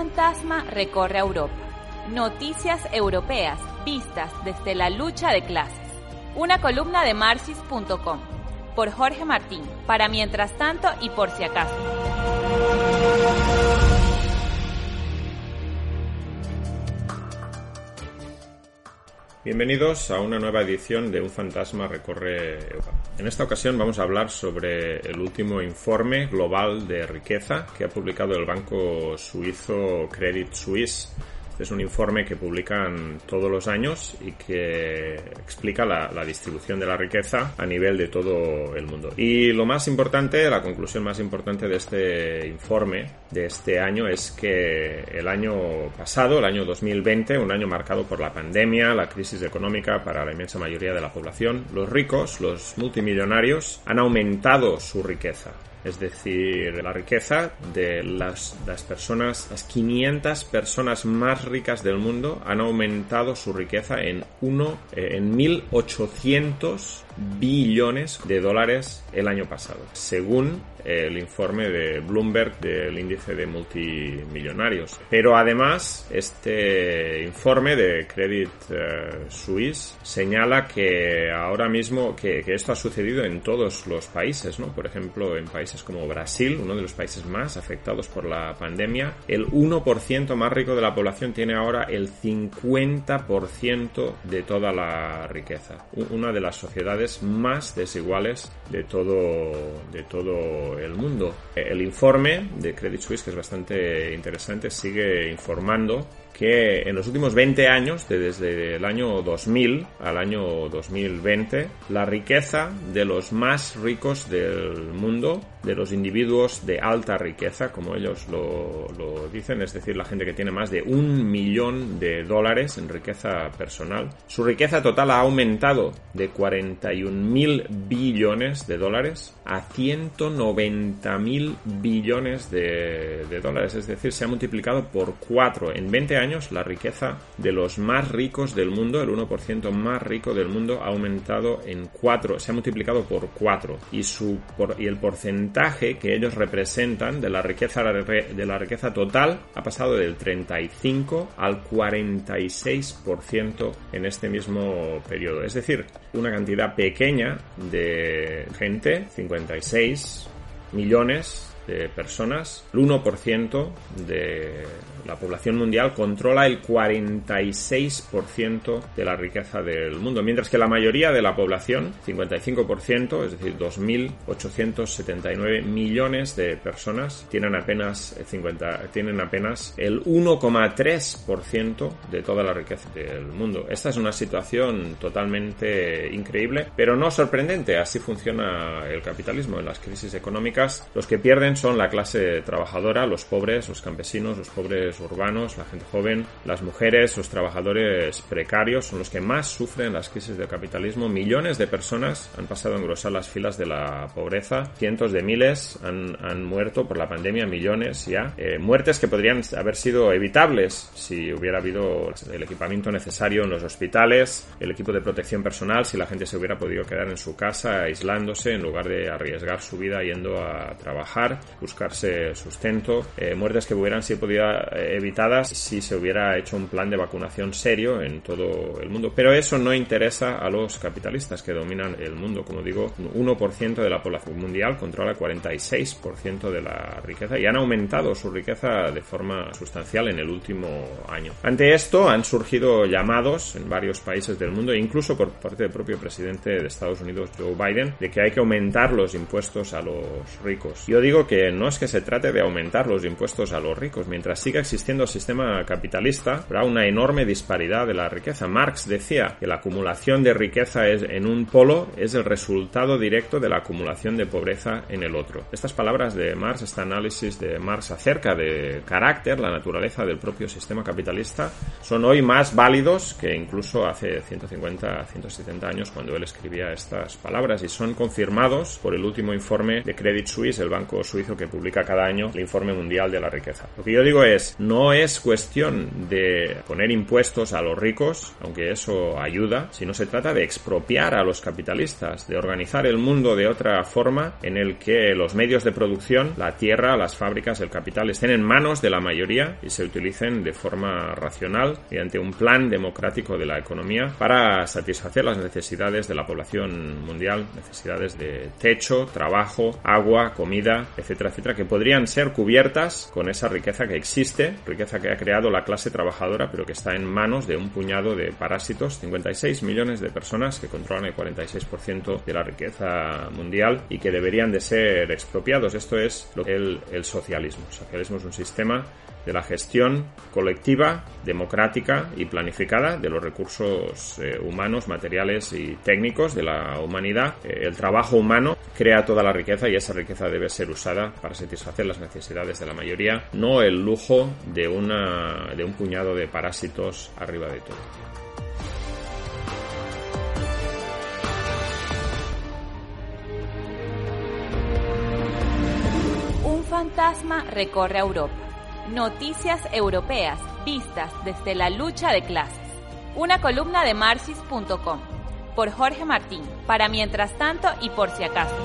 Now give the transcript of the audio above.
fantasma recorre Europa. Noticias europeas vistas desde la lucha de clases. Una columna de marxis.com por Jorge Martín, para mientras tanto y por si acaso. Bienvenidos a una nueva edición de Un fantasma recorre Europa. En esta ocasión vamos a hablar sobre el último informe global de riqueza que ha publicado el banco suizo Credit Suisse es un informe que publican todos los años y que explica la, distribución de la riqueza a nivel de todo el mundo. Y lo más importante, la conclusión más importante de este informe de este año es que el año pasado, el año 2020, un año marcado por la pandemia, la crisis económica para la inmensa mayoría de la población, los ricos, los multimillonarios, han aumentado su riqueza es decir, la riqueza de las, las, personas, las 500 personas más ricas del mundo han aumentado su riqueza en uno, eh, en 1800 billones de dólares el año pasado, según el informe de Bloomberg del índice de multimillonarios. Pero además, este informe de Credit eh, Suisse señala que ahora mismo que, que, esto ha sucedido en todos los países, ¿no? Por ejemplo, en países como Brasil, uno de los países más afectados por la pandemia, el 1% más rico de la población tiene ahora el 50% de toda la riqueza. Una de las sociedades más desiguales de todo, de todo el mundo. El informe de Credit Suisse, que es bastante interesante, sigue informando que en los últimos 20 años, desde el año 2000 al año 2020, la riqueza de los más ricos del mundo, de los individuos de alta riqueza, como ellos lo, dicen, es decir, la gente que tiene más de un millón de dólares en riqueza personal, su riqueza total ha aumentado de 41 mil billones de dólares a 190 mil billones de, de dólares, es decir, se ha multiplicado por 4 en 20 años la riqueza de los más ricos del mundo, el 1% más rico del mundo, ha aumentado en 4, se ha multiplicado por 4 y, su, y el porcentaje que ellos representan de la, riqueza, de la riqueza total ha pasado del 35 al 46% en este mismo periodo. Es decir, una cantidad pequeña de gente, 56 millones de personas, el 1% de la población mundial controla el 46% de la riqueza del mundo, mientras que la mayoría de la población, 55%, es decir, 2.879 millones de personas, tienen apenas, 50, tienen apenas el 1,3% de toda la riqueza del mundo. Esta es una situación totalmente increíble, pero no sorprendente. Así funciona el capitalismo. En las crisis económicas, los que pierden son la clase trabajadora, los pobres, los campesinos, los pobres urbanos, la gente joven, las mujeres, los trabajadores precarios son los que más sufren las crisis del capitalismo. Millones de personas han pasado a engrosar las filas de la pobreza. Cientos de miles han, han muerto por la pandemia, millones ya. Eh, muertes que podrían haber sido evitables si hubiera habido el equipamiento necesario en los hospitales, el equipo de protección personal, si la gente se hubiera podido quedar en su casa aislándose en lugar de arriesgar su vida yendo a trabajar, buscarse sustento. Eh, muertes que hubieran sido eh, evitadas si se hubiera hecho un plan de vacunación serio en todo el mundo. Pero eso no interesa a los capitalistas que dominan el mundo. Como digo, 1% de la población mundial controla 46% de la riqueza y han aumentado su riqueza de forma sustancial en el último año. Ante esto han surgido llamados en varios países del mundo, incluso por parte del propio presidente de Estados Unidos, Joe Biden, de que hay que aumentar los impuestos a los ricos. Yo digo que no es que se trate de aumentar los impuestos a los ricos, mientras siga existiendo el sistema capitalista, habrá una enorme disparidad de la riqueza. Marx decía que la acumulación de riqueza es, en un polo es el resultado directo de la acumulación de pobreza en el otro. Estas palabras de Marx, este análisis de Marx acerca de carácter, la naturaleza del propio sistema capitalista, son hoy más válidos que incluso hace 150, 170 años cuando él escribía estas palabras y son confirmados por el último informe de Credit Suisse, el banco suizo juicio que publica cada año el Informe Mundial de la Riqueza. Lo que yo digo es, no es cuestión de poner impuestos a los ricos, aunque eso ayuda, sino se trata de expropiar a los capitalistas, de organizar el mundo de otra forma en el que los medios de producción, la tierra, las fábricas, el capital estén en manos de la mayoría y se utilicen de forma racional mediante un plan democrático de la economía para satisfacer las necesidades de la población mundial, necesidades de techo, trabajo, agua, comida, etcétera, que podrían ser cubiertas con esa riqueza que existe, riqueza que ha creado la clase trabajadora, pero que está en manos de un puñado de parásitos, 56 millones de personas que controlan el 46% de la riqueza mundial y que deberían de ser expropiados. Esto es el, el socialismo. El socialismo es un sistema de la gestión colectiva, democrática y planificada de los recursos eh, humanos, materiales y técnicos de la humanidad. Eh, el trabajo humano crea toda la riqueza y esa riqueza debe ser usada para satisfacer las necesidades de la mayoría, no el lujo de, una, de un puñado de parásitos arriba de todo. Un fantasma recorre Europa Noticias Europeas vistas desde la lucha de clases. Una columna de marxis.com por Jorge Martín, para mientras tanto y por si acaso.